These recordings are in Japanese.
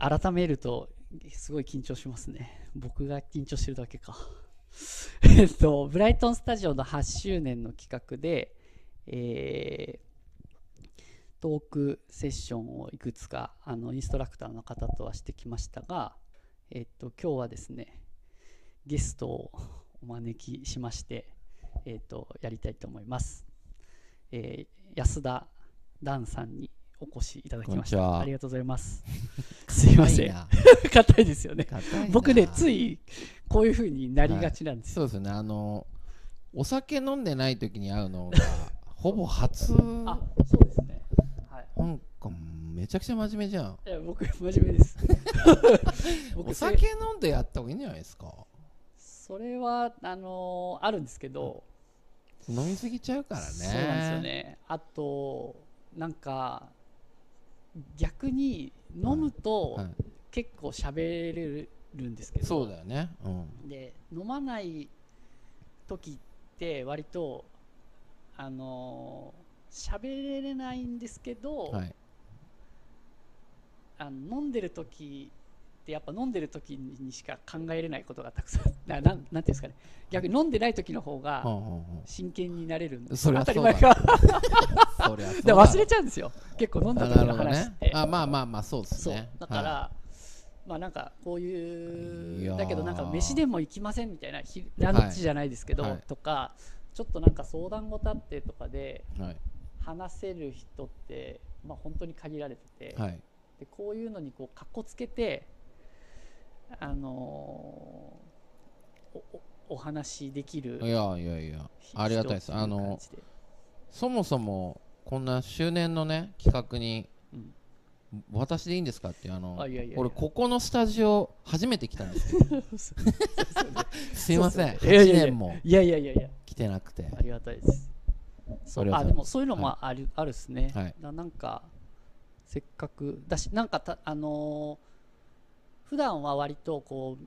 改めるとすごい緊張しますね。僕が緊張してるだけか。えっとブライトンスタジオの8周年の企画で、えートークセッションをいくつかあのインストラクターの方とはしてきましたが、えっと、今日はですねゲストをお招きしまして、えっと、やりたいと思います、えー安田ダンさんにお越しいただきました。こんにちは。ありがとうございます。すいません。硬 硬いですよね。僕ねついこういう風になりがちなんですよ、そうですね。あのお酒飲んでない時に会うのが ほぼ初。あそうですね。はい。なんかめちゃくちゃ真面目じゃん。いや僕真面目です。僕お酒飲んでやった方がいいんじゃないですか？それはあのーあるんですけど、飲みすぎちゃうからね。そうなんですよね。あとなんか逆に飲むとはい。結構喋れるんですけど、そうだよね。うん。で飲まない時って割とあのー喋れないんですけど、はい。あの飲んでる時ってやっぱ飲んでる時にしか考えれないことがたくさんななんなんていうんですかね。逆に飲んでない時の方が真剣になれるんでそりゃ当たり前かでだ忘れちゃうんですよ。結構飲んだあ時の話って、あまあまあまあそうですね。だから、はまあなんかこういうだけどなんか飯でも行きませんみたいなひランチじゃないですけど、はい。はい。とかちょっとなんか相談事あってとかでいはい。話せる人ってまあ本当に限られてて、はい。でこういうのにこうかっこつけてあのーお話できるいやいやいやありがたいです。あのそもそもこんな周年のね企画に、うん。私でいいんですかってあのあいやいやいや。俺ここのスタジオ初めて来たんです すいません。そうそう。いやいやいや。8年もいやいやいやいや。来てなくて。ありがたいです。そう。あでもそういうのもある,、あるっすね、はい。だなんかせっかくだしなんかたあのー普段は割とこう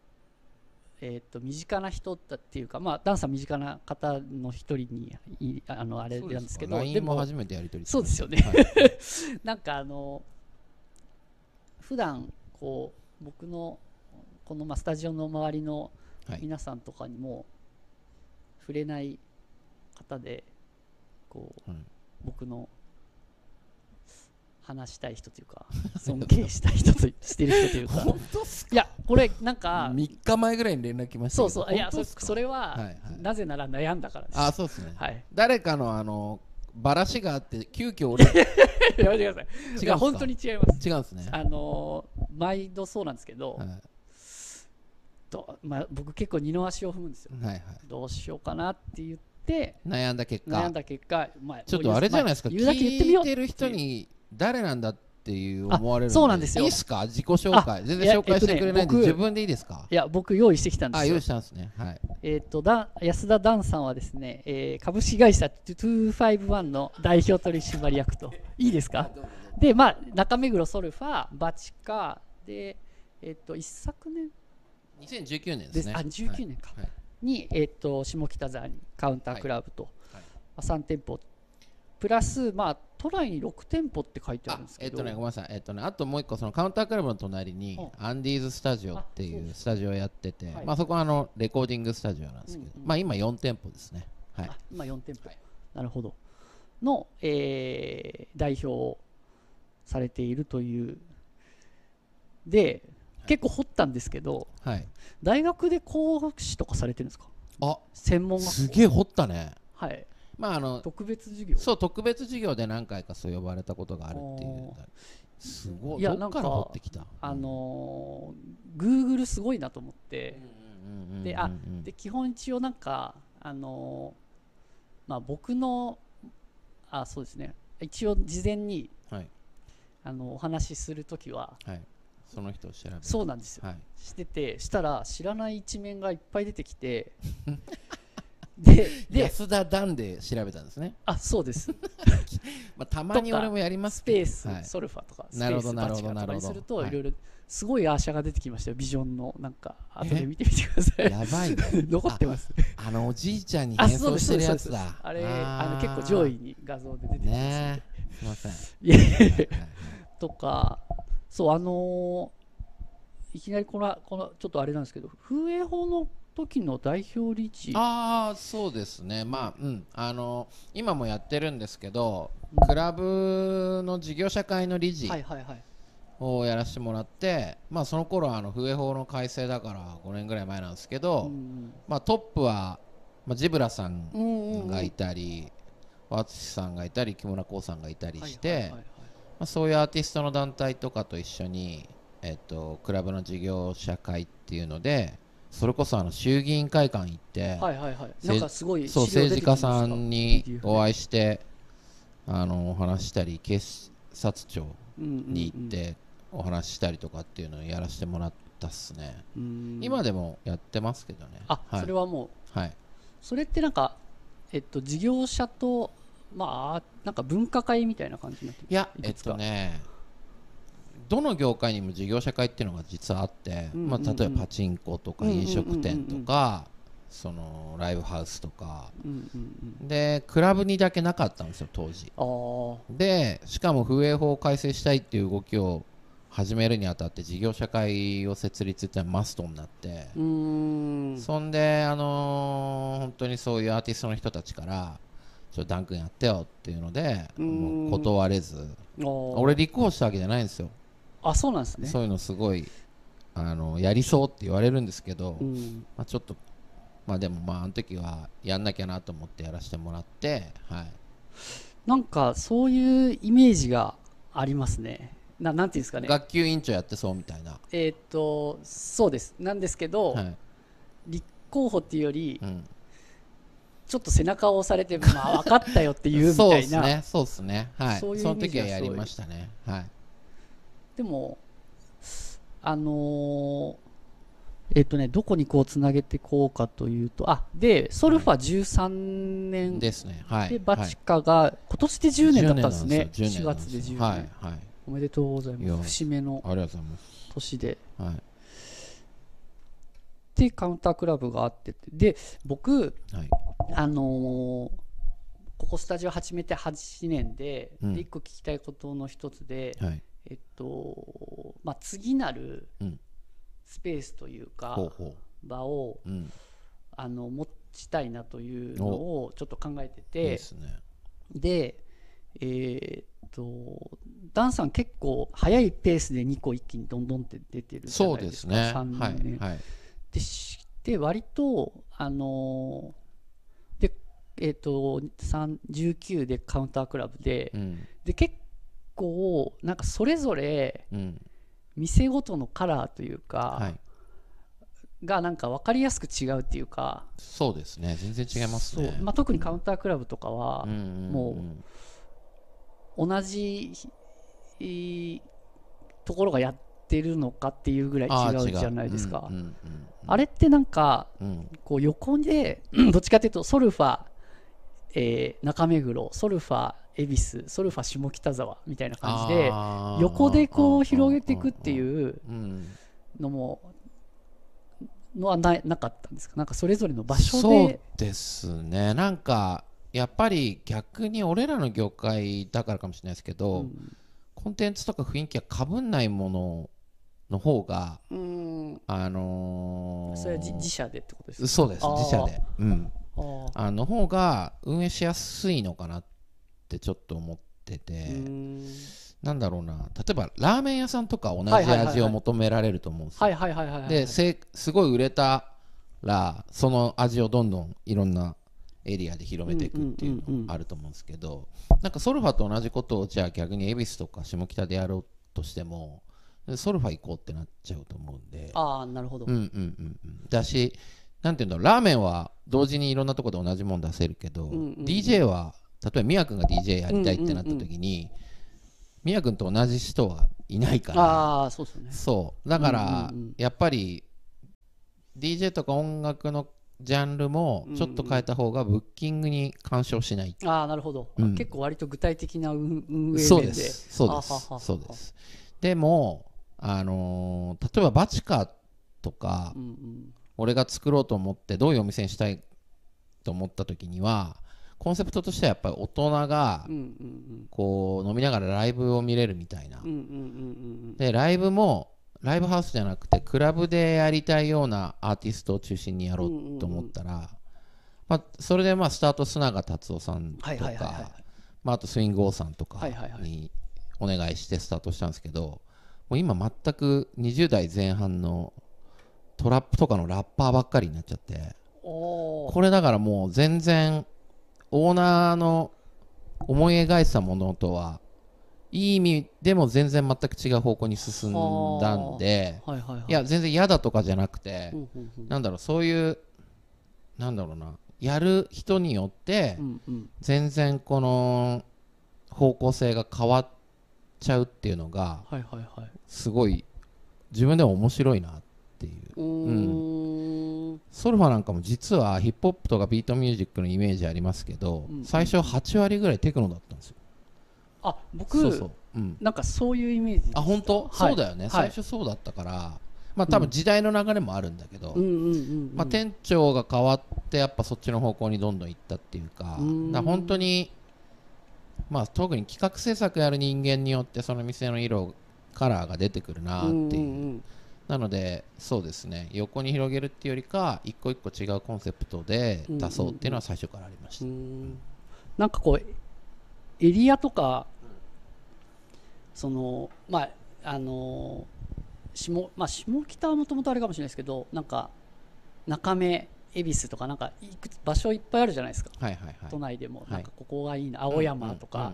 えー、と身近な人だっていうか、まあ、ダンさん身近な方の一人にいあのあれなんですけどでも初めてやり取りそうですよね。はい。なんかあの普段こう僕のこのまあスタジオの周りのはい。皆さんとかにも触れない方でこう、はい。僕の話したい人というか 尊敬したい人としてる人というか。本当っすいやこれなんか3日前ぐらいに連絡来ましたそうそういやそそれは、はいはい。なぜなら悩んだからです。あそうですね。はい。誰かのあのバラシがあって急遽俺。違 やめてください。うんすか？いや本当に違います。違うんですね。あのー毎度そうなんですけど、はい。どまあ、僕結構二の足を踏むんですよ。はいはい。どうしようかなって言って悩んだ結果。悩んだ結果、まあ、ちょっとあれじゃないですか、まあ言うだけ言ってみよう。聞いてる人に誰なんだっていう思われるあそうなんですよ。いいっすか？自己紹介。全然紹介してくれないんで、えっとね僕自分でいいですか？いや僕用意してきたんですよ。あ用意したんですね。はい。えっ、とだ安田ダンさんはですね、えー株式会社251の代表取締役と。いいですか？でまあ中目黒ソルファバチカでえっ、と一昨年？2019年でね。です。すあ19年か。はい。はい。に、えっと下北沢にカウンタークラブと、はい。まあ、3店舗。プラス、まあ、都内に6店舗って書いてああるんですけど。えっとねごめんなさい。えっとねあともう一個そのカウンタークラブの隣にうん。アンディーズスタジオっていうスタジオをやっててはい。まあそこはあのレコーディングスタジオなんですけどまあ今4店舗ですね。はい。あ今4店舗、はいなるほど。の、えー代表をされているという。で結構掘ったんですけどはい。大学で講師とかされてるんですか？あ専門学すげえ掘ったね。はいまああの特別授業？そう特別授業で何回かそう呼ばれたことがあるっていう。すごい。いやどっからなんか掘ってきた？あのー、Google すごいなと思って、であで基本一応なんかあのーまあ僕のあそうですね。一応事前にはい。あのお話しするときははい。その人を調べるそうなんですよ。はい。しててしたら知らない一面がいっぱい出てきて で で安田段で調べたんですね。あそうです。まあたまに俺もやりますスペース、はい。ソルファとかスペなるースほどなるほどバチカとかにするなるほど。とい。ろいろすごいアーシャが出てきましたよ。ビジョンのなんか後で見てみてください。やばいね。残ってます。あのおじいちゃんにあ変装してるやつだ。あれー。あの結構上位に画像で出てきますねえ。すいません。とかそうあのーいきなりこのこのちょっとあれなんですけど風営法の時の代表理事。ああそうですね。まあうん。あの今もやってるんですけどうん。クラブの事業者会の理事をやらせてもらって、まあその頃はあの風営法の改正だから5年ぐらい前なんですけど、うんまあトップは、まあ、ジブラさんがいたり、ワツシさんがいたり木村光さんがいたりして、まあ、そういうアーティストの団体とかと一緒に、えっと、クラブの事業者会っていうのでそれこそあの衆議院会館行って、はいはいはい。せなんかすごいそう政治家さんにお会いしてあのお話ししたり警察庁に行ってお話ししたりとかっていうのをやらせてもらったっすね、うん。今でもやってますけどね。あ、はい。それはもう。はい、それってなんかえっと事業者とまあなんか分科会みたいな感じになってる。いやえっとねどの業界にも事業者会っていうのが実はあって、まあ、例えばパチンコとか飲食店とか、そのライブハウスとか。でクラブにだけなかったんですよ当時。でしかも風営法を改正したいっていう動きを始めるにあたって事業者会を設立ってマストになって、そんで、あのー本当にそういうアーティストの人たちからちょっとダン君やってよっていうのでうん。もう断れず。俺立候補したわけじゃないんですよあそうなんですね。そういうのすごいあのやりそうって言われるんですけど、うん。まあ、ちょっとまあでもまああの時はやんなきゃなと思ってやらせてもらってはい。なんかそういうイメージがありますね。ななんていうんですかね。学級委員長やってそうみたいな、えーっとそうです。なんですけど、はい。立候補っていうよりうん、ちょっと背中を押されてまあ分かったよっていうみそうたいな。ですね。そうですね。はい。その時はやりましたね。はいでもあのーえっとねどこにこうつなげていこうかというとあでソルファ13年でですね。はい。バチカが今年で10年だったんですね。10 4年なん月で10年、はいはい。おめでとうございます。節目の年で。はい。でカウンタークラブがあってで僕はい。あのーここスタジオ始めて8年で,、うん。で1個聞きたいことの一つで、はいえっとまあ、次なるうん。スペースというか、ほうほ場をううん。あの持ちたいなというのをちょっと考えててですね。でえーっとダンさん結構早いペースで2個一気にどんどんって出てるじゃそうないでかですすね。3はい年はい。でして割とあのーでえーっと3 19でカウンタークラブでうん。で結構なんかそれぞれうん店ごとのカラーというか、はい。がなんか分かりやすく違うっていうか。そうですね。全然違いますね。まあ、特にカウンタークラブとかはうんう同じえーところがやってるのかっていうぐらい違うじゃないですか。あれってなんかうん。こう横でどっちかというとソルファ、えー中目黒ソルファ恵比寿ソルファ下北沢みたいな感じで横でこう広げていくっていううん。のものはななかったんですか？なんかそれぞれの場所そうでですね。なんかやっぱり逆に俺らの業界だからかもしれないですけど、うん。コンテンツとか雰囲気がかぶんないものの方がうん。あのーそれは自自社でってことですか？そうです。自社で、うん、あの方が運営しやすいのかなってちょっと思ってて、なんだろうな。例えばラーメン屋さんとか同じ味を求められると思うんですよ、はいはいはいはいはいでせすごい売れたらその味をどんどんいろんなエリアで広めていくっていうのあると思うんですけどなんかソルファと同じことをじゃあ逆に恵比寿とか下北でやろうとしてもソルファ行こうってなっちゃうと思うんで。ああなるほど、うんうんうんうん。だしなんていうんだろう。ラーメンは同時にいろんなところで同じもん出せるけど、うんうんうん。DJ は例えばみやくんが DJ やりたいってなった時にみやくんと同じ人はいないから。ああそうですよね。そう。だから、うんうんうん。やっぱり DJ とか音楽のジャンルもちょっと変えた方がブッキングに干渉しない、ああなるほど、うん。結構割と具体的な運運営面で。そうです。そうです。そうです。でもあのー例えばバチカとか、うんうん。俺が作ろうと思ってどういうお店にしたいと思った時にはコンセプトとしてはやっぱり大人がこう飲みながらライブを見れるみたいな、でライブもライブハウスじゃなくてクラブでやりたいようなアーティストを中心にやろうと思ったら、まあ、それでまあスタート砂賀達夫さんとかまああとスイング王さんとかにお願いしてスタートしたんですけどもう今全く20代前半のトラップとかのラッパーばっかりになっちゃってこれだからもう全然オーナーの思い描いてたものとはいい意味でも全然全く違う方向に進んだんではいはいはい。いや全然嫌だとかじゃなくてうんうんうん。なんだろうそういうなんだろうなやる人によって全然この方向性が変わっちゃうっていうのがすごい自分でも面白いなっていう。うーん。ソルファなんかも実はヒップホップとかビートミュージックのイメージありますけど、うん。最初8割ぐらいテクノだったんですよ。あ僕そうそう、うん、なんかそういうイメージあ本当、はい。そうだよね、はい。最初そうだったからまあ多分時代の流れもあるんだけど、まあ、店長が変わってやっぱそっちの方向にどんどん行ったっていうかうん。だ本当に、まあ、特に企画制作やる人間によってその店の色カラーが出てくるなっていう,、うなのでそうですね。横に広げるっていうよりか一個一個違うコンセプトで出そうっていうのは最初からありました、うん。うんなんかこうエリアとかそのまああの下まあ下北はもともとあれかもしれないですけどなんか中目恵比寿とかなんかいくつ場所いっぱいあるじゃないですか。はいはいはい。都内でも。い。なんかここがいいな。青山とか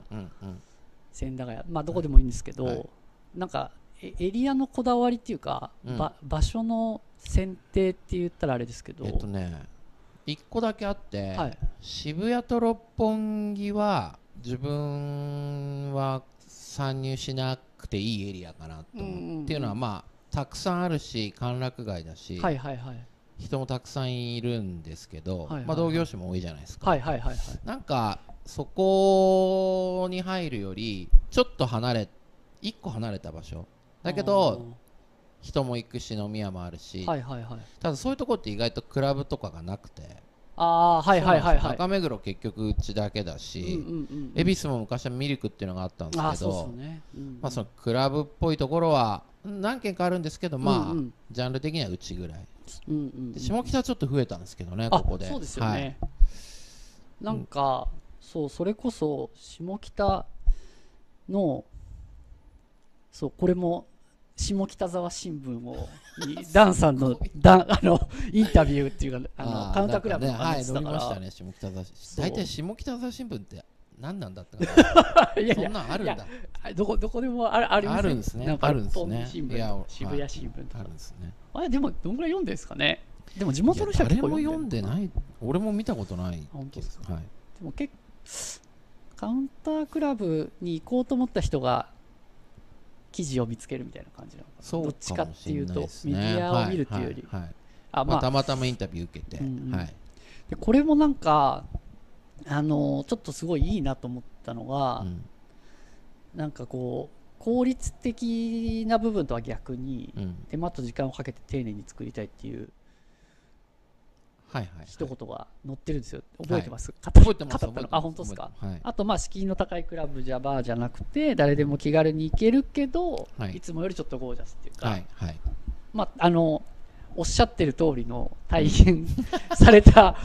千駄ヶ谷。まあどこでもいいんですけど、はい。なんかエエリアのこだわりっていうか、うん。ば場所の選定って言ったらあれですけど、えっとね一個だけあって、はい。渋谷と六本木は自分は参入しなくていいエリアかなと思う,、うんうんうんっていうのはまあたくさんあるし歓楽街だし、はいはいはい。人もたくさんいるんですけど、はいはいまあ、同業種も多いじゃないですか、はいはいはいはい。なんかそこに入るよりちょっと離れ一個離れた場所だけど人も行くし飲み屋もあるし、はいはいはい。ただそういうとこって意外とクラブとかがなくてああーはいはいはいはい。中目黒結局うちだけだし、うんうんうん恵比寿も昔はミルクっていうのがあったんですけどまあ、そのクラブっぽいところは何軒かあるんですけど、まあうんうん。ジャンル的にはうちぐらい。うんうんうん。で下北はちょっと増えたんですけどね、あここで。そうですよね、はい。なんか、そうそれこそ下北のそうこれも下北沢新聞をにダンさんの ダンあのインタビューっていうかあのーカウンタークラブの話だから、乗りましたね、下北沢大体下北沢新聞って何なんだって感じ いやいそやんなんあるんだ。どこどこでもあるありますよ。あるんですね。あるんですね。新聞渋谷新聞とか。あるんですね。あれでもどんぐらい読んでるんですかね？でも地元の人は結構誰も読んでいない。俺も見たことない本当ですか？はい、でも結カウンタークラブに行こうと思った人が記事を見つけるみたいな感じなのかな。そうどっちかっていうとかもしれメデないですねィアを見るっていうより、はいあ。まあ、たまたまインタビュー受けて、うんうん。はい。でこれもなんかあのちょっとすごいいいなと思ったのが、うん。なんかこう効率的な部分とは逆にうん。手間と時間をかけて丁寧に作りたいっていうはいはいはい。一言が載ってるんですよ。覚えてます、語覚えてますあ本当ですか？はい。あとまあ敷居の高いクラブじゃバーじゃなくて誰でも気軽に行けるけど、はい。い、つもよりちょっとゴージャスっていうか、はいはい。まああのおっしゃってる通りの体現 されたは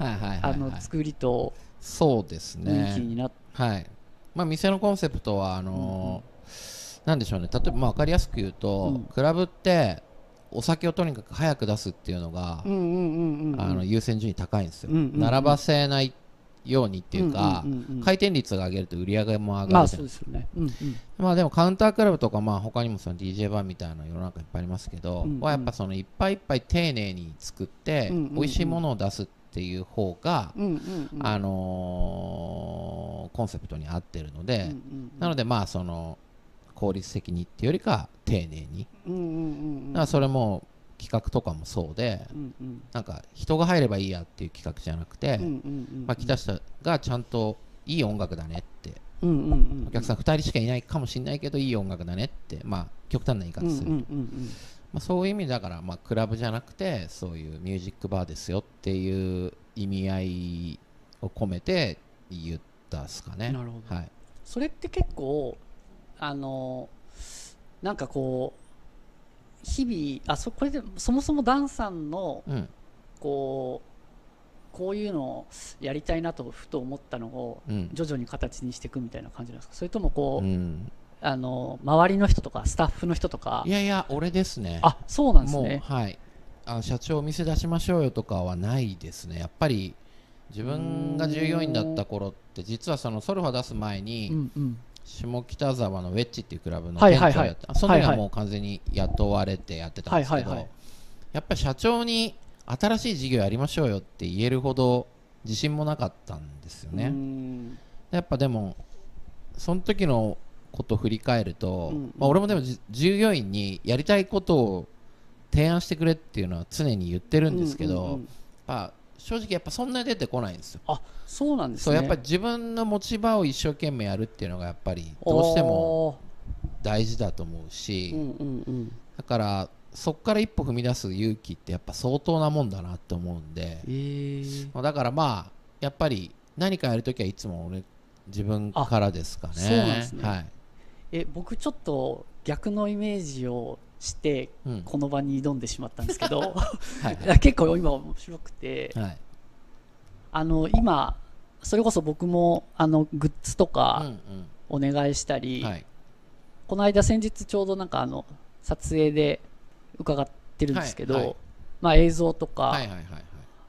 いはいはいあはい。の作りとそうですね。雰囲気になっはい。まあ店のコンセプトはあのーなんでしょうね。例えばまあ分かりやすく言うと、うん。クラブってお酒をとにかく早く出すっていうのが、優先順位高いんですよ、並ばせないようにっていうか、回転率が上げると売り上げも上まあがるじゃないそうですよね、うんうん、まあでもカウンタークラブとかまあ他にもその DJ バーみたいな世の中いっぱいありますけど、うんうんはやっぱそのいっぱいいっぱい丁寧に作って、うんうんうん。美味しいものを出すっていう方が、うんうんうん。あのーコンセプトに合ってるので、うんうん。なのでまあその効率的にっていうよりか丁寧に、うんうんうんうん。だからそれも企画とかもそうで、うんうん。なんか人が入ればいいやっていう企画じゃなくて、うんうんうんまあ、来た人がちゃんといい音楽だねって。うんうんうんお客さん2人しかいないかもしれないけどいい音楽だねってまあ極端な言い方する、うんうんうん。まあ、そういう意味だから、まあ、クラブじゃなくてそういうミュージックバーですよっていう意味合いを込めて言ったっすかね。なるほど。はい、それって結構あのなんかこう日々あそこれでそもそもダンさんのうん。こうこういうのをやりたいなとふと思ったのをうん。徐々に形にしていくみたいな感じなんですか？それともこう、うん。あの周りの人とかスタッフの人とか？いやいや俺ですね。あそうなんですね。はい。あ社長お店出しましょうよとかはないですね。やっぱり自分が従業員だった頃って実はそのソルファ出す前に、うんうん下北沢のウェッジっていうクラブのはいはいはい。店長やって、その時はいはい。はもう完全に雇われてやってたんですけど、はいはいはい。やっぱり社長に新しい事業やりましょうよって言えるほど自信もなかったんですようね。んやっぱでもその時のことを振り返ると、うん。うんまあ、俺もでもじ従業員にやりたいことを提案してくれっていうのは常に言ってるんですけど、うんうんうんまあ正直やっぱそんなに出てこないんですよ。あそうなんですね。そうやっぱり自分の持ち場を一生懸命やるっていうのがやっぱりどうしても大事だと思うし、うんうんうん。だからそこから一歩踏み出す勇気ってやっぱ相当なもんだなって思うんで、えー。まあだからまあやっぱり何かやるときはいつも俺自分からですかね。あそうなんですね。はい、え僕ちょっと逆のイメージをしてうん。この場に挑んでしまったんですけど はい。い や結構今面白くてはい。あの今それこそ僕もあのグッズとうんかお願いしたうり、んはい。この間先日ちょうどなんかあの撮影で伺ってるんですけど、はいはい。まあ映像とか、はいはいはいはい。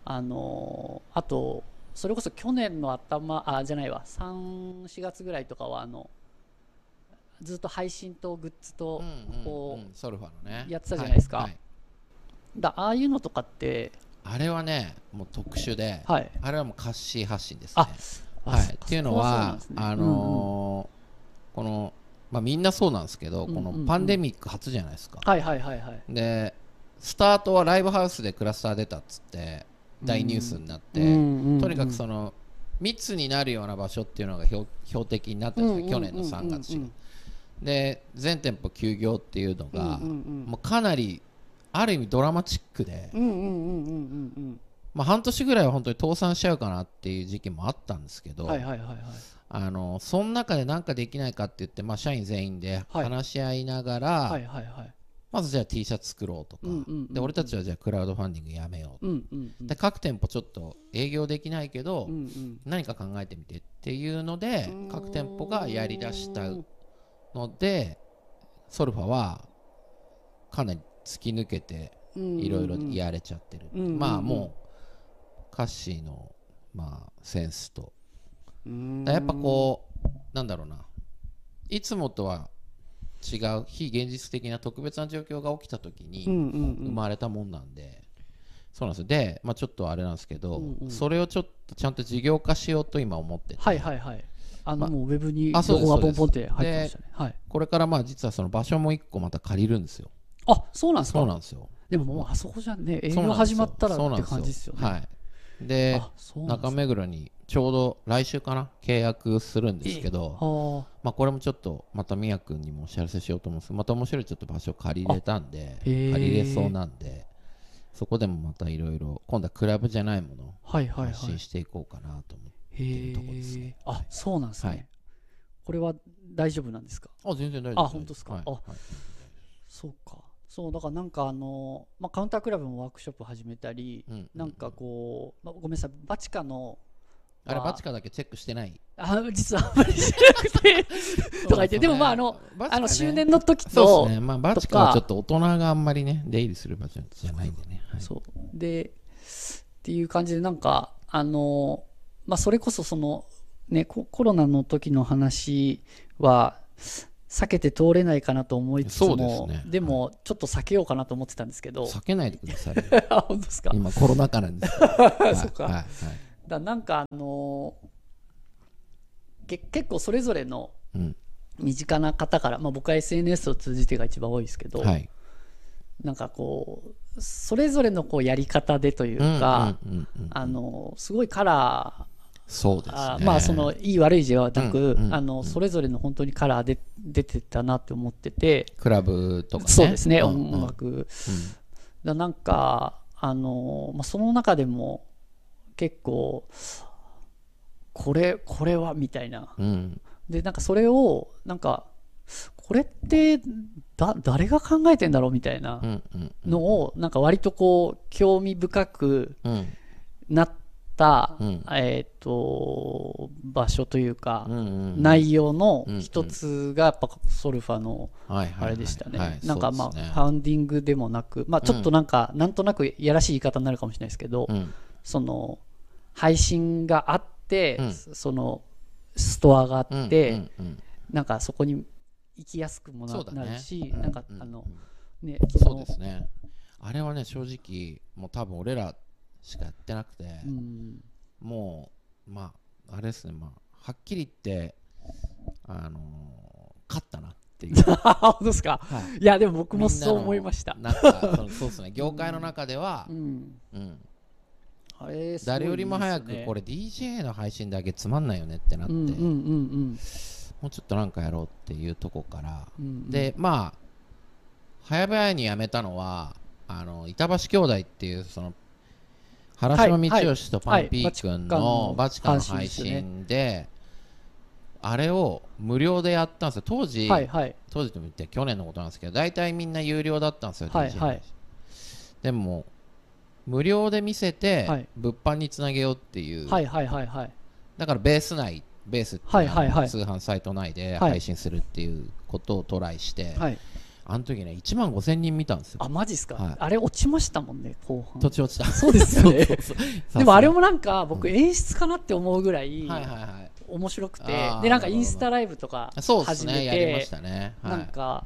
あのーあとそれこそ去年の頭あじゃないわ34月ぐらいとかはあのずっと配信とグッズと、うんうんこうんソルファのね。やってたじゃないですか。だああいうのとかってあれはねもう特殊で、はい。あれはもうカッシー発信ですね。あはい、そっていうのはあのーこの、まあ、みんなそうなんですけど、うんうんうん。このパンデミック初じゃないですか、はいはいはいはい。でスタートはライブハウスでクラスター出たっつって大ニュースになって、とにかくその密になるような場所っていうのが標標的になったんですよ、去年の3月4月で全店舗休業っていうのが、もうかなりある意味ドラマチックで、半年ぐらいは本当に倒産しちゃうかなっていう時期もあったんですけど、はいはいはいはい。あのその中で何かできないかって言って、まあ、社員全員ではい。話し合いながら、はいはいはい。まずじゃあ T シャツ作ろうとか、で俺たちはじゃあクラウドファンディングやめよう、うんうんうんで各店舗ちょっと営業できないけど、何か考えてみてっていうので各店舗がやりだしたのでソルファはかなり突き抜けていろいろやれちゃってる、うんうん。うん。まあもうカッシーの、まあ、センスと。うん。やっぱこうなんだろうな。いつもとは違う非現実的な特別な状況が起きた時にうんうんうん。生まれたもんなんで、そうなんですよ。で、まあ、ちょっとあれなんですけど、うんうん。それをちょっとちゃんと事業化しようと今思ってて、はいはいはいあのまもうウェブにあそうロです。ゴがポンポンって入ってまでしたね。はい。これからまあ実はその場所も1個また借りるんですよ。あそうなんですか？そうなんですよ。でももうあそこじゃね営業始まったらってそうなん感じですよ。ねはいで中目黒にちょうど来週かな契約するんですけど、はまあ、これもちょっとまた宮君にもお知らせしようと思うんです。また面白いちょっと場所借りれたんで借りれそうなんでそこでもまたいろいろ今度はクラブじゃないものをあはいはいはい。発信していこうかなと思ってへるとこですね。えあそうなんですね、はい。これは大丈夫なんですか？あ全然大丈夫あ本当ですか？あはい。はいそうか。そうだからなんかあの、まあ、カウンタークラブもワークショップ始めたり、うんなんかこう、まあ、ごめんなさいバチカのあれはバチカだけチェックしてない？あ実はあんまり知らなくてとか言って。でもまああのバチカね。あの周年の時そうとですね、まあ、バチカはちょっと大人があんまりね出入りする場所じゃないんでね、はい。そう。でっていう感じでなんかあのまあそれこそそのねココロナの時の話は避けて通れないかなと思いつつもですね。でもちょっと避けようかなと思ってたんですけど。避けないでください 本当ですか？今コロナ禍なんですから そっか。はいはいだなんかあのけ結構それぞれのうん。身近な方から、まあ、僕は SNS を通じてが一番多いですけど、はい。なんかこうそれぞれのこうやり方でというか、うんうんうんうんあのすごいカラそうですね。ーあまあそのいい悪い字はなく、うんうんあのそれぞれの本当にカラーで出てたなって思ってて、クラブとかね。そうですね、んうん。音楽、だなんかあの、まあ、その中でも結構これこれはみたいな。うん。でなんかそれをなんかこれってだ誰が考えてんだろうみたいなうんうん。のをなんか割とこう興味深くうん。なった、うん。えっ、と場所というか、内容のうん。一つがやっぱソルファのあれでしたね、はいなんかまあ、ファウンディングでもなく、まあ、ちょっとなんか、なんとなくやらしい言い方になるかもしれないですけど、うん。その配信があって、うん。そのストアがあって、なんかそこに行きやすくもな,、るし、うんなんかうんあのうん。ねそうですね。あれはね正直もう多分俺らしかやってなくて、うん。もうまああれですねまあはっきり言ってあのー勝ったなっていう、本当ですか？はい。いやでも僕もそう思いました、なんかそうですね業界の中ではう、ん、うん。あれすごい誰よりも早くこれ DJ の配信だけつまんないよねってなって、うんうんうん。もうちょっとなんかやろうっていうとこから、うんうん。でまあ早々に辞めたのはあの板橋兄弟っていうその原島道義とパンピー君のはいバチカンの配信信であれを無料でやったんですよ。当時、はいはい。当時とも言って去年のことなんですけど大体みんな有料だったんですよ、はいはい。でも無料で見せて、はい。物販につなげようっていう、はいはいはいはい。だからベース内ベースっていうはいはいはい。通販サイト内ではい。配信するっていうことをトライして、はいあの時ね1万5000人見たんですよ。あマジっすか、はい。あれ落ちましたもんね後半。土地落ちた。そうですよね。でもあれもなんか僕演出かなって思うぐらいはいはいはい。面白くて、でなんかインスタライブとか始めねやりまてしたね、はい、なんか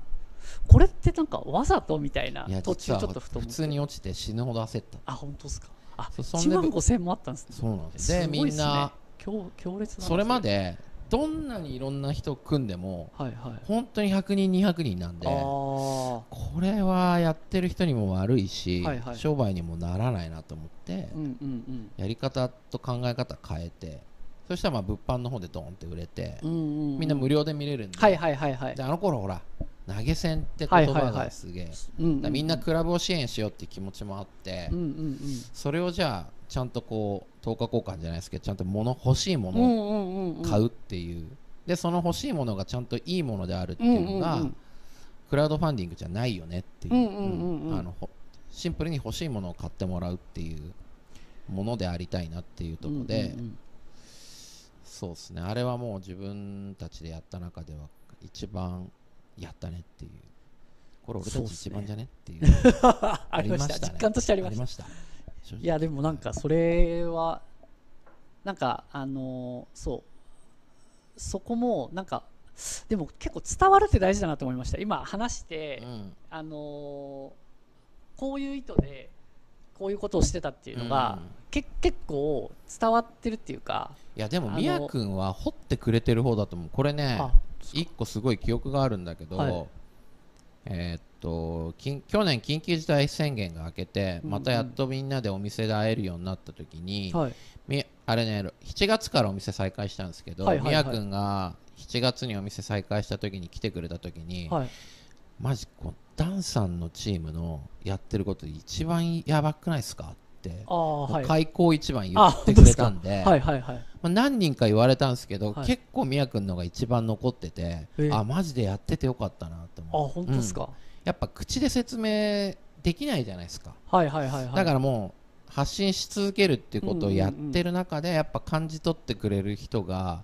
これってなんかわざとみたいな途中ちょっとふと普通に落ちて死ぬほど焦った。あ本当ですか？あそうそんで1万5000もあったんですね。そうなんです。でみんな強強烈だなそれまでどんなにいろんな人組んでもはいはい。本当に100人200人なんであこれはやってる人にも悪いし、はいはい。商売にもならないなと思って、ーうんうんうん。やり方と考え方変えてそしたらまあ物販の方でドーンって売れて、うんうんうん。みんな無料で見れるんで,、はいはいはいはい。であの頃ほら投げ銭って言葉がすげえ、みんなクラブを支援しようっていう気持ちもあって、それをじゃあちゃんとこう等価交換じゃないですけどちゃんと物欲しいものを買うっていう、でその欲しいものがちゃんといいものであるっていうのが、クラウドファンディングじゃないよねっていう,、シンプルに欲しいものを買ってもらうっていうものでありたいなっていうところで、そうですね。あれはもう自分たちでやった中では一番やったねっていう。これ俺たち一番じゃねっていう。ありましたね。実感としてありました。いやでもなんかそれはなんかあのーそう。そこもなんかでも結構伝わるって大事だなと思いました。今話して、うん。あのーこういう意図でこういうことをしてたっていうのが、うん。け結構伝わってるっていうかいやでもみやくんは掘ってくれてる方だと思う。これねあ一個すごい記憶があるんだけど、はい。えーっと緊去年緊急事態宣言が明けて、またやっとみんなでお店で会えるようになった時に、はい。みあれね7月からお店再開したんですけど、はいはいはい。みやくんが7月にお店再開した時に来てくれた時に、はい。マジこうダンさんのチームのやってること一番やばくないですか？はい。開口一番言あってくれたんではいはいはい。まあ、何人か言われたんですけど、はい。結構みやくんのが一番残ってて、ええあマジでやっててよかったなとあ思う。本当ですか、うん。やっぱ口で説明できないじゃないですか、はいはいはいはい。だからもう発信し続けるっていうことをやってる中でやっぱ感じ取ってくれる人が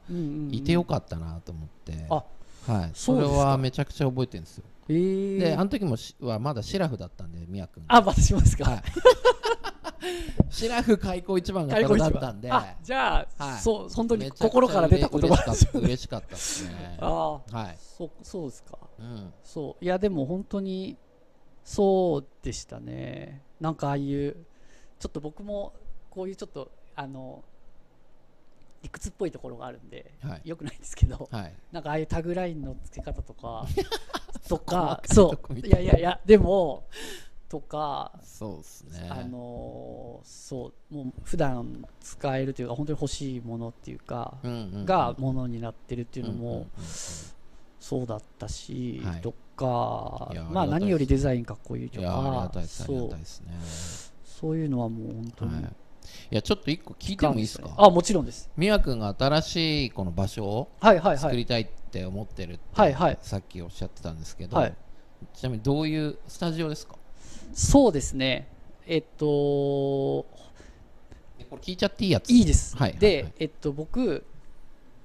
いてよかったなと思って、あはい、それはめちゃくちゃ覚えてるんですよ。えー、であの時もしはまだシラフだったんでみやくん。あ私もですか、はい シラフ開口一番がだったんで。あじゃあ、はい。そう本当に心から出た言葉嬉しかった。嬉しかったですね。ああはい、そそうですか。うん、そういやでも本当にそうでしたね。なんかああいうちょっと僕もこういうちょっとあの理屈っぽいところがあるんで、はい。よくないんですけどはい。なんかああいうタグラインの付け方とか とかそういやいやいやでもとかそうですね。あのーそうもう普段使えるというか本当に欲しいものっていうか、うんうんうん。がものになってるっていうのも、んんんそうだったし、はい。とかまあ何よりデザインかっこいいとかそう。そういうのはもう本当に、はい。いやちょっと一個聞いてもいいですか？あもちろんです。みやくんが新しいこの場所を作りたいってって思ってるって、はいはい。さっきおっしゃってたんですけど、はい。ちなみにどういうスタジオですか？そうですね。えっとこれ聞いちゃっていいやつ？いいです、はいで、はいはい。えっと僕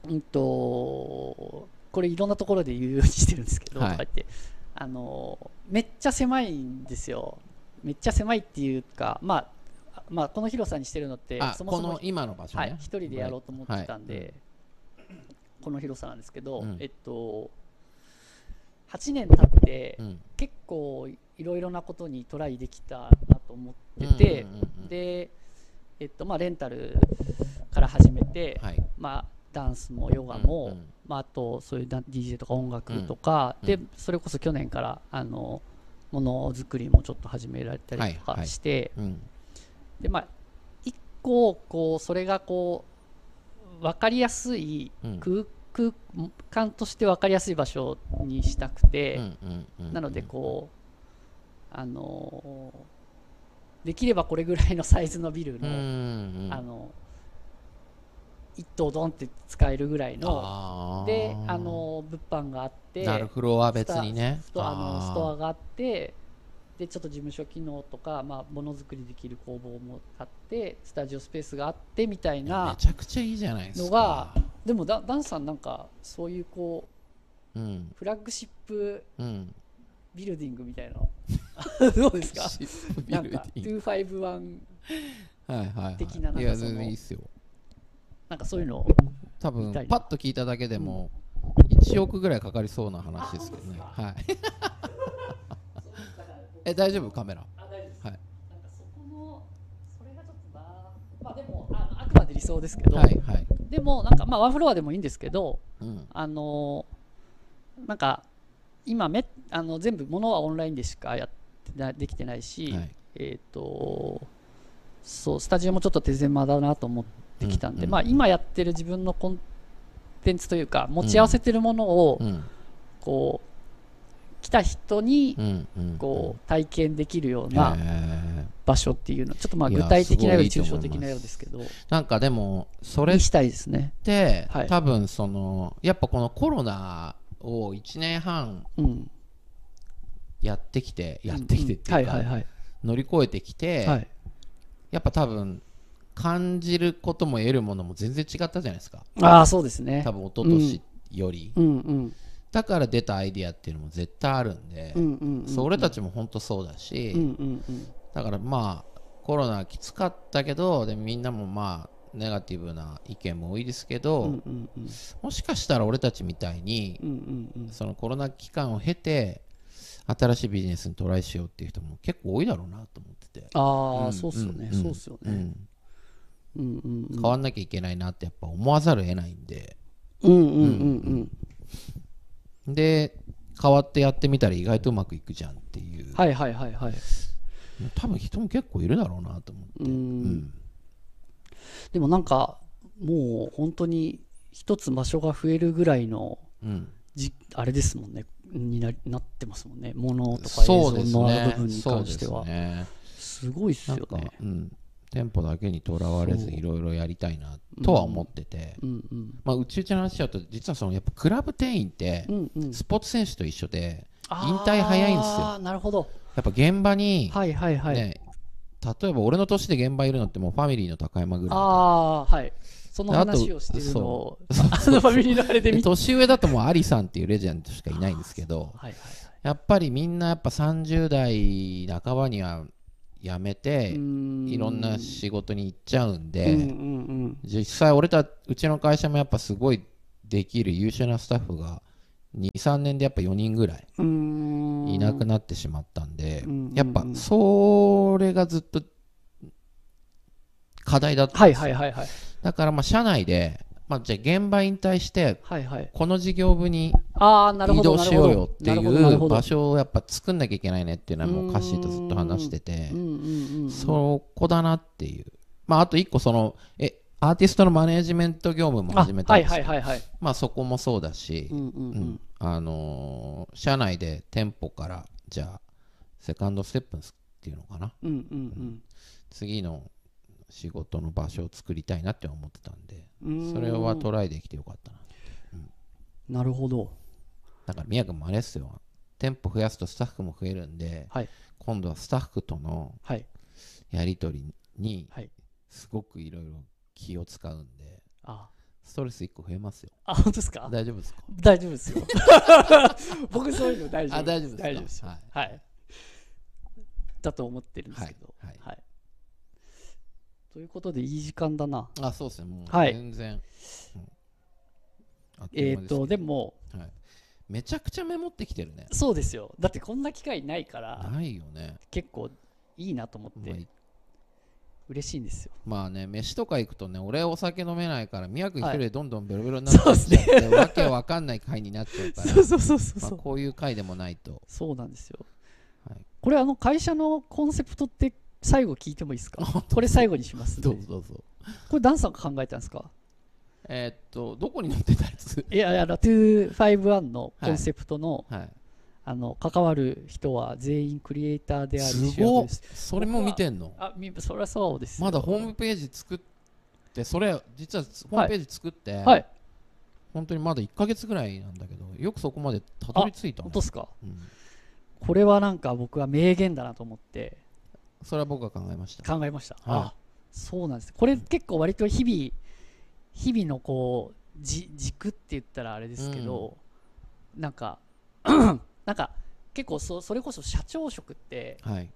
うんとこれいろんなところで言うようにしてるんですけど、はい。とか言って。あのめっちゃ狭いんですよ。めっちゃ狭いっていうかまあまあこの広さにしてるのってあそもそも今の場所ね、はい、一人でやろうと思ってたんで、この広さなんですけど、うん。えっと、8年経って、うん。結構いろいろなことにトライできたなと思ってて、で、えっとまあ、レンタルから始めて、はい。まあ、ダンスもヨガも、うんうん。まあ、あとそういうダ DJ とか音楽とか、でうん。うん。それこそ去年からあのものづくりもちょっと始められたりとかはいはい。して、うん。でまあ一個こうそれがこう分かりやすいうん。空空間として分かりやすい場所にしたくて、なのでこうあのできればこれぐらいのサイズのビルうんの、一棟ドンって使えるぐらいのであの物販があってなるフロア別にね。ストあのー。ストアがあってでちょっと事務所機能とか、まあ、ものづくりできる工房もあってスタジオスペースがあってみたいめなちゃくちゃいいじゃないですか。のがでもダダンさんなんかそういうこううん。フラッグシップうん。ビルディングみたいな。どうですか？なんかルディング。251はいはいはい。的ななんかいやその全然いいっすよ。なんかそういうの多分パッと聞いただけでも1億ぐらいかかりそうな話ですけどね。はい。え大丈夫？カメラあ大丈夫ですはいなんかそこのそれがちょっとなまあでもあのあくまで理想ですけど、はいはい。でもなんかまあワンフロアでもいいんですけどうん。あのなんか今めあの全部ものはオンラインでしかやってなできてないし、はい。えっ、とそうスタジオもちょっと手狭だなと思ってきたんで、うんうん。まあ今やってる自分のコンテンツというか持ち合わせてるものをうん。こう来た人にうんうんこう体験できるようへなー。場所っていうのちょっとまあ具体的なより抽象的なようですけどなんかでもそれったいですね。てはい。多分そのやっぱこのコロナを1年半うん、やってきてやってきてっていうか乗り越えてきてはい。やっぱ多分感じることも得るものも全然違ったじゃないですか。ああそうですね。多分一昨年より、うんうんだから出たアイディアっていうのも絶対あるんで、うんうんうんそう俺たちも本当そうだし、うんうんうん。だからまあコロナきつかったけどでみんなもまあネガティブな意見も多いですけど、うんうんうん。もしかしたら俺たちみたいにうんうんうん。そのコロナ期間を経て新しいビジネスにトライしようっていう人も結構多いだろうなと思ってて、ああ、うん。そうっすよね、うん。そうっすよね、うん、うんうん。うん変わんなきゃいけないなってやっぱ思わざるを得ないんで。うんうん。うんで変わってやってみたら意外とうまくいくじゃんっていう、はいはいはいはい。多分人も結構いるだろうなと思って、うん。うん。でもなんかもう本当に一つ場所が増えるぐらいのうん。じあれですもんね。にななってますもんね。ものとか映像のね。部分に関しては。すね。すごいっすよね。うん、店舗だけにとらわれずいろいろやりたいなとは思ってて、うんうんまあ、うちうちの話だと実はそのやっぱクラブ店員ってスポーツ選手と一緒で引退早いんですよ。なるほど。やっぱ現場に、はいはいはい、ね、例えば俺の年で現場いるのってもうファミリーの高山ぐらいああはい。その話をしてるのをあのファミリーのあれでで見て。年上だともうアリさんっていうレジェンドしかいないんですけどはいはいやっぱりみんなやっぱ30代半ばには辞めてはいいろんな仕事に行っちゃうんで、うんうん実際俺たうちの会社もやっぱすごいできる優秀なスタッフが23年でやっぱ4人ぐらいうんいなくなってしまったんで、うん。やっぱそれがずっと課題だったんはいですよ。はいはいはい。だからまあ社内で、まあ、じゃあ現場引退してこの事業部に移動しようよっていう場所をやっぱ作んなきゃいけないねっていうのはもうカッシーとずっと話してて。そこだなっていう。まああと一個そのえアーティストのマネージメント業務もあ始めたはいんですよ。はいはいはいまあそこもそうだし、あのー社内で店舗からじゃあセカンドステップっていうのかな。次の仕事の場所を作りたいなって思ってたんで。うんそれはトライできてよかったな。なるほど。だから宮君もあれですよ。店舗増やすとスタッフも増えるんで、はい。今度はスタッフとのはい。やり取りにはい。すごくいろいろ気を使うんであ。ストレス1個増えますよ。あ本当ですか？大丈夫ですか？大丈夫ですよ。僕そういうの大丈夫。あ大丈夫ですか？大丈夫ですよ。はい。はい。だと思ってるんですけどということでいい時間だな。あそうですね。もうはい。全然、うん。あっとえっ、とでもはい、めちゃくちゃメモってきてるね。そうですよ。だってこんな機会ないからないよね、結構いいなと思っまあて嬉しいんですよ。まあね飯とか行くとね俺お酒飲めないから宮君一はい。人でどんどんベロベロになっちゃっそうですて、わけわかんない回になっちゃうから。そうそうそうそうまあ、こういう回でもないと。そうなんですよ、はい。これあの会社のコンセプトって最後聞いてもいいですか？これ最後にします、ね、どうぞどうぞ。これダンさんが考えたんですか？えーっとどこに載ってたやつ？いやいや251のコンセプトの,、はい。あの関わる人は全員クリエイターでありすごそれも見てんの？あみそりゃそうですよ。まだホームページ作ってそれ実はホームページ作って、はい。本当にまだ1ヶ月ぐらいなんだけどよくそこまでたどり着いたね本当ですか？うん。これはなんか僕は名言だなと思ってそれは僕が考えました。考えました、はい。あそうなんです。これ結構割と日々日々のこうじ軸って言ったらあれですけど、なんか なんか結構そそれこそ社長職ってはい。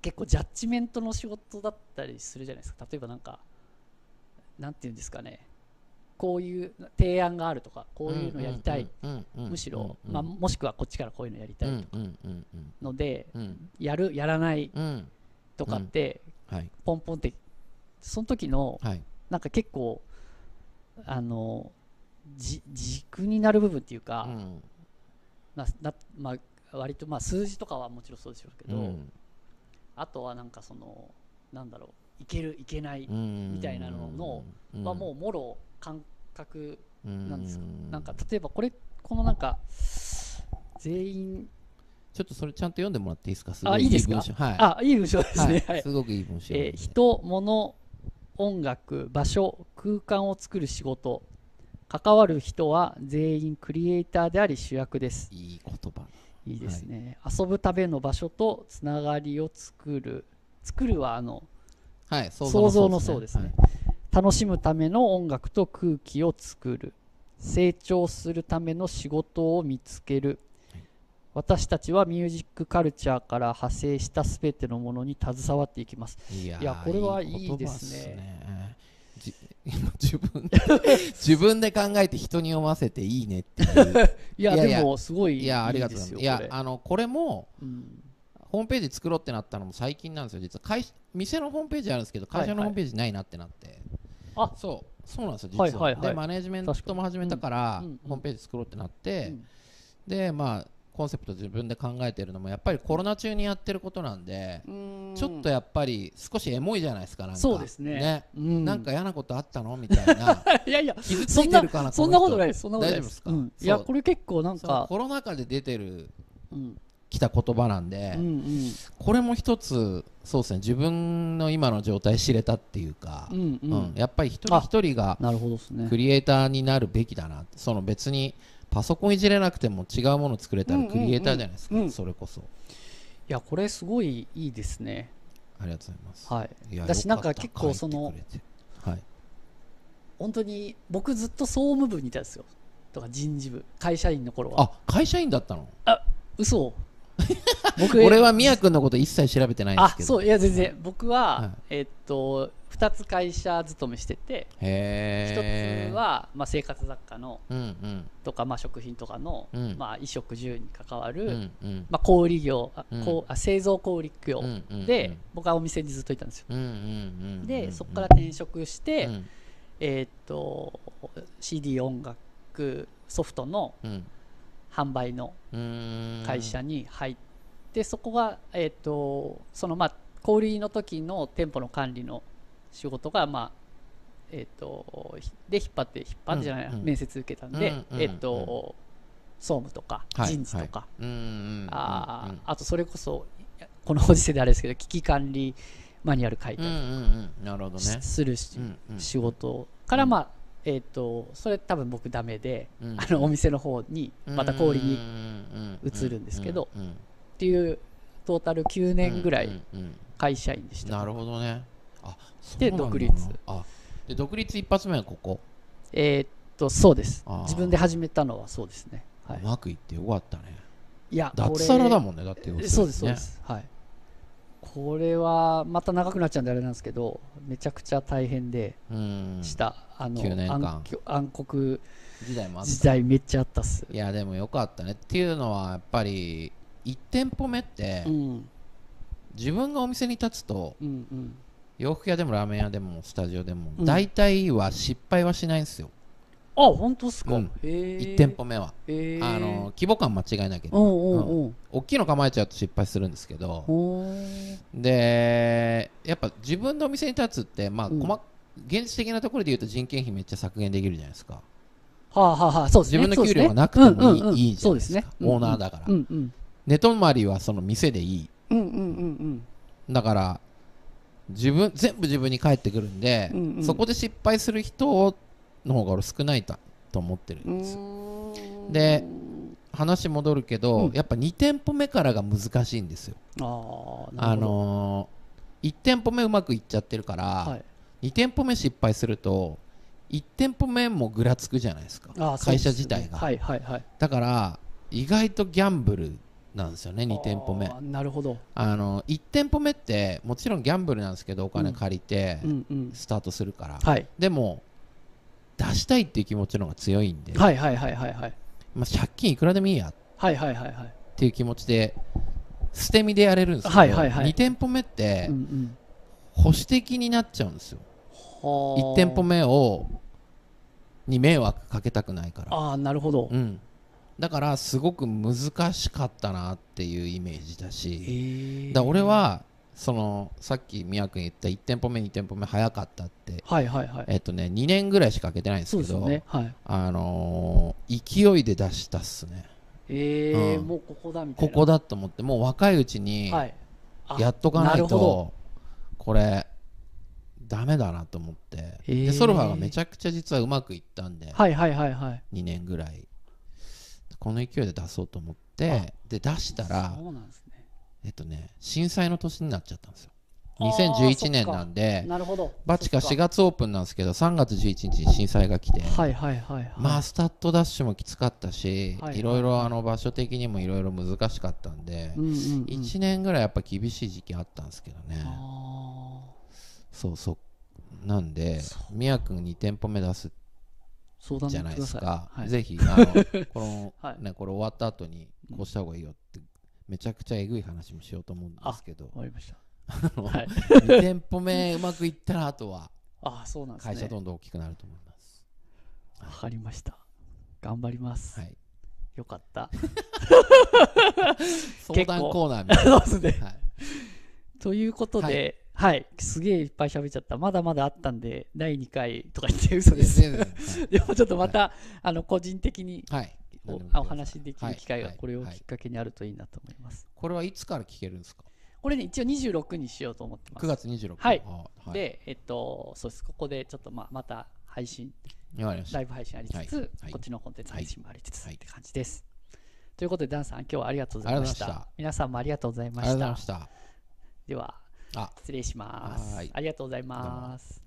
結構ジャッジメントの仕事だったりするじゃないですか。例えばなんかなんていうんですかねこういう提案があるとかこういうのやりたい、むしろ、まあ、もしくはこっちからこういうのやりたいとかので、やるやらないとかって、ポンポンってその時のはなんか結構あのじ軸になる部分っていうか、うんななまあ、割とまあ数字とかはもちろんそうでしょうけど、あとはなんかそのなんだろういけるいけないみたいなののはもうもろ感覚なんですか、なんか例えばこれこのなんか全員ちょっとそれちゃんと読んでもらっていいですか？すごあいいですか？はい。あいい文章ですね、はい。はい。すごくいい文章。えー人物音楽場所空間を作る仕事。関わる人は全員クリエイターであり主役です。いい言葉。いいですね、遊ぶための場所とつながりを作る。作るはあのはい想像のそうですね、楽しむための音楽と空気を作る。成長するための仕事を見つける、私たちはミュージックカルチャーから派生したすべてのものに携わっていきます。いやこれはいいですね。自分自分で考えて人に読ませていいねっていう。いやでもすごいいいいやありがとういやあのこれもうん。ホームページ作ろうってなったのも最近なんですよ。実は会店のホームページあるんですけど会社のホームページないなってなって、あそう。そうなんですよ実は,、はいはい。は。いでマネージメントも始めたから、うんうん。ホームページ作ろうってなって、うんでまあコンセプト自分で考えてるのもやっぱりコロナ中にやってることなんで、ちょっとやっぱり少しエモいじゃないですかなんか。そうですね。うん。なんか嫌なことあったのみたいな。いやいや傷つそんないてるかなそんなことないです。そんなことない大丈夫ですか、うん。いやこれ結構なんかコロナ禍で出てるうんきた言葉なんで、うんうん。これも一つそうですね自分の今の状態知れたっていうか、うんううんんやっぱり一人一人がなるほどですね。クリエイターになるべきだなその別にパソコンいじれなくても違うもの作れたらクリエイターじゃないですか、うん。うんうんそれこそ。いやこれすごいいいですね。ありがとうございます、はい。やだしよかった。なんか結構そのはい。本当に僕ずっと総務部にいたんですよ。とか人事部。会社員の頃は。あ会社員だったの？嘘 僕俺は宮君のこと一切調べてないんですけど。あそういや全然。僕は、はい。えっと2つ会社勤めしててへえ1つは、まあ、生活雑貨のうんうん。とか、まあ、食品とかの、うん。まあ、衣食住に関わる、うんうん。まあ、小売業あ、うん。こうあ製造小売業うんうんで、僕はお店にずっといたんですよ。うんうんうんでそこから転職して、うん。えーっと CD 音楽ソフトのうん販売のうん。会社に入って、そこが、えーっとそのまあ小売りの時の店舗の管理の仕事がまあえーっとひで引っ張って引っ張ってじゃないな、うんうん。面接受けたんで、うんうんえーっと総務とかはい人事とか、はい。うんうんうんあーあとそれこそこのご時世であれですけど危機管理マニュアル書いたうんりうんうん。なるほどね。しするしうんうん。仕事から、まあえっ、とそれ多分僕ダメで、うん。あのお店の方にまた氷に移移るんですけどうん。うん。っていうトータル9年ぐらい会社員でした、なるほどね。あで独立。あで独立一発目はここ、えーっとそうです。自分で始めたのはそうですね、はい。うまくいってよかったね。いや脱サラだんもんねだって要そうですそうです。はいこれはまた長くなっちゃうんであれなんですけどめちゃくちゃ大変でうん。した、あの9年間。暗暗黒時代もあった。時代めっちゃあったっす。いやでもよかったね。っていうのはやっぱり1店舗目ってうん。自分がお店に立つとうんうん。洋服屋でもラーメン屋でもスタジオでもうん。大体は失敗はしないんですよ、あ本当っすか、うん。へー1店舗目は、あの規模感間違いなければおうおうおう大きいの構えちゃうと失敗するんですけど。でやっぱ自分のお店に立つって、まあうん。細現実的なところで言うと人件費めっちゃ削減できるじゃないですか。はあはあはあそうですね。自分の給料がなくてもいい,、ね。いいじゃないですか。ね。オーナーだから、うんうん。寝泊まりはその店でいい。うんうんうん。うんだから自分全部自分に返ってくるんで、うんうん。そこで失敗する人の方が俺少ないとと思ってるうんです。で話戻るけど、うん。やっぱ2店舗目からが難しいんですよ。あーあなるほど。のー、1店舗目うまくいっちゃってるから、はい。2店舗目失敗すると1店舗目もぐらつくじゃないですか会社自体が、はいはいはい。だから意外とギャンブルなんですよね2店舗目。なるほど。あの1店舗目ってもちろんギャンブルなんですけどお金借りてうんうん。スタートするから、はい。でも出したいっていう気持ちの方が強いんで、はいはいはいはいはい。まあ、借金いくらでもいいや。っはいはいはいはい。ていう気持ちで捨て身でやれるんですけど、はいはいはい。2店舗目ってうんうん。保守的になっちゃうんですよ。1 1店舗目をに迷惑かけたくないから、ああなるほど。うん、だからすごく難しかったなっていうイメージだへしえだから俺はそのさっき宮君言った1店舗目2店舗目早かったってはいはいはい。えっとね2年ぐらいしかかけてないんですそうですよけどね。はい。あのー勢いで出したっすね。ええうん。もうここだみたいな。ここだと思ってもう若いうちにはい。あやっとかなないるほど。とこれダメだなと思って。へー。でソルファーがめちゃくちゃ実はうまくいったんではいはいはいはい。2年ぐらい。この勢いで出そうと思ってで出したらそうなんですねえっとね震災の年になっちゃったんですよ。あー2011年なんでなるほど。バチカ4そっか。月オープンなんですけど3月11日に震災が来て。はいはいはいはい。まあスタッドダッシュもきつかったし、はいいろいろあの場所的にもいろいろ難しかったんで、うんうんうん。1年ぐらいやっぱ厳しい時期あったんですけどね。あそうそう。なんで宮君2店舗目出すじゃないですか、はい。ぜひあのこの、はい。ね、これ終わった後にこうした方がいいよってめちゃくちゃえぐい話もしようと思うんですけど。わかりました。あのはい。2店舗目うまくいったらあとはあそうなん会社どんどん大きくなると思います、わかりました。頑張ります、はい、よかった。相談コーナーみたいそうですね。な、はい。ということで、はい、すげえいっぱい喋っちゃった。まだまだあったんで、第2回とか言って嘘です。でもちょっとまた、あの個人的にはい。お話できる機会がはいこれをはいきっかけにあるといいなと思います。これはいつから聞けるんですか？これね、一応26にしようと思ってます。9月26日。はいあはい。で、えっと、そうです。ここでちょっとまあまた配信、ライブ配信ありつつ、こっちのコンテンツ配信もありつつ、はいって感じです。ということで、ダンさん、今日はありがとうございました。皆さんもありがとうございました。では、あ、失礼します。はいありがとうございます。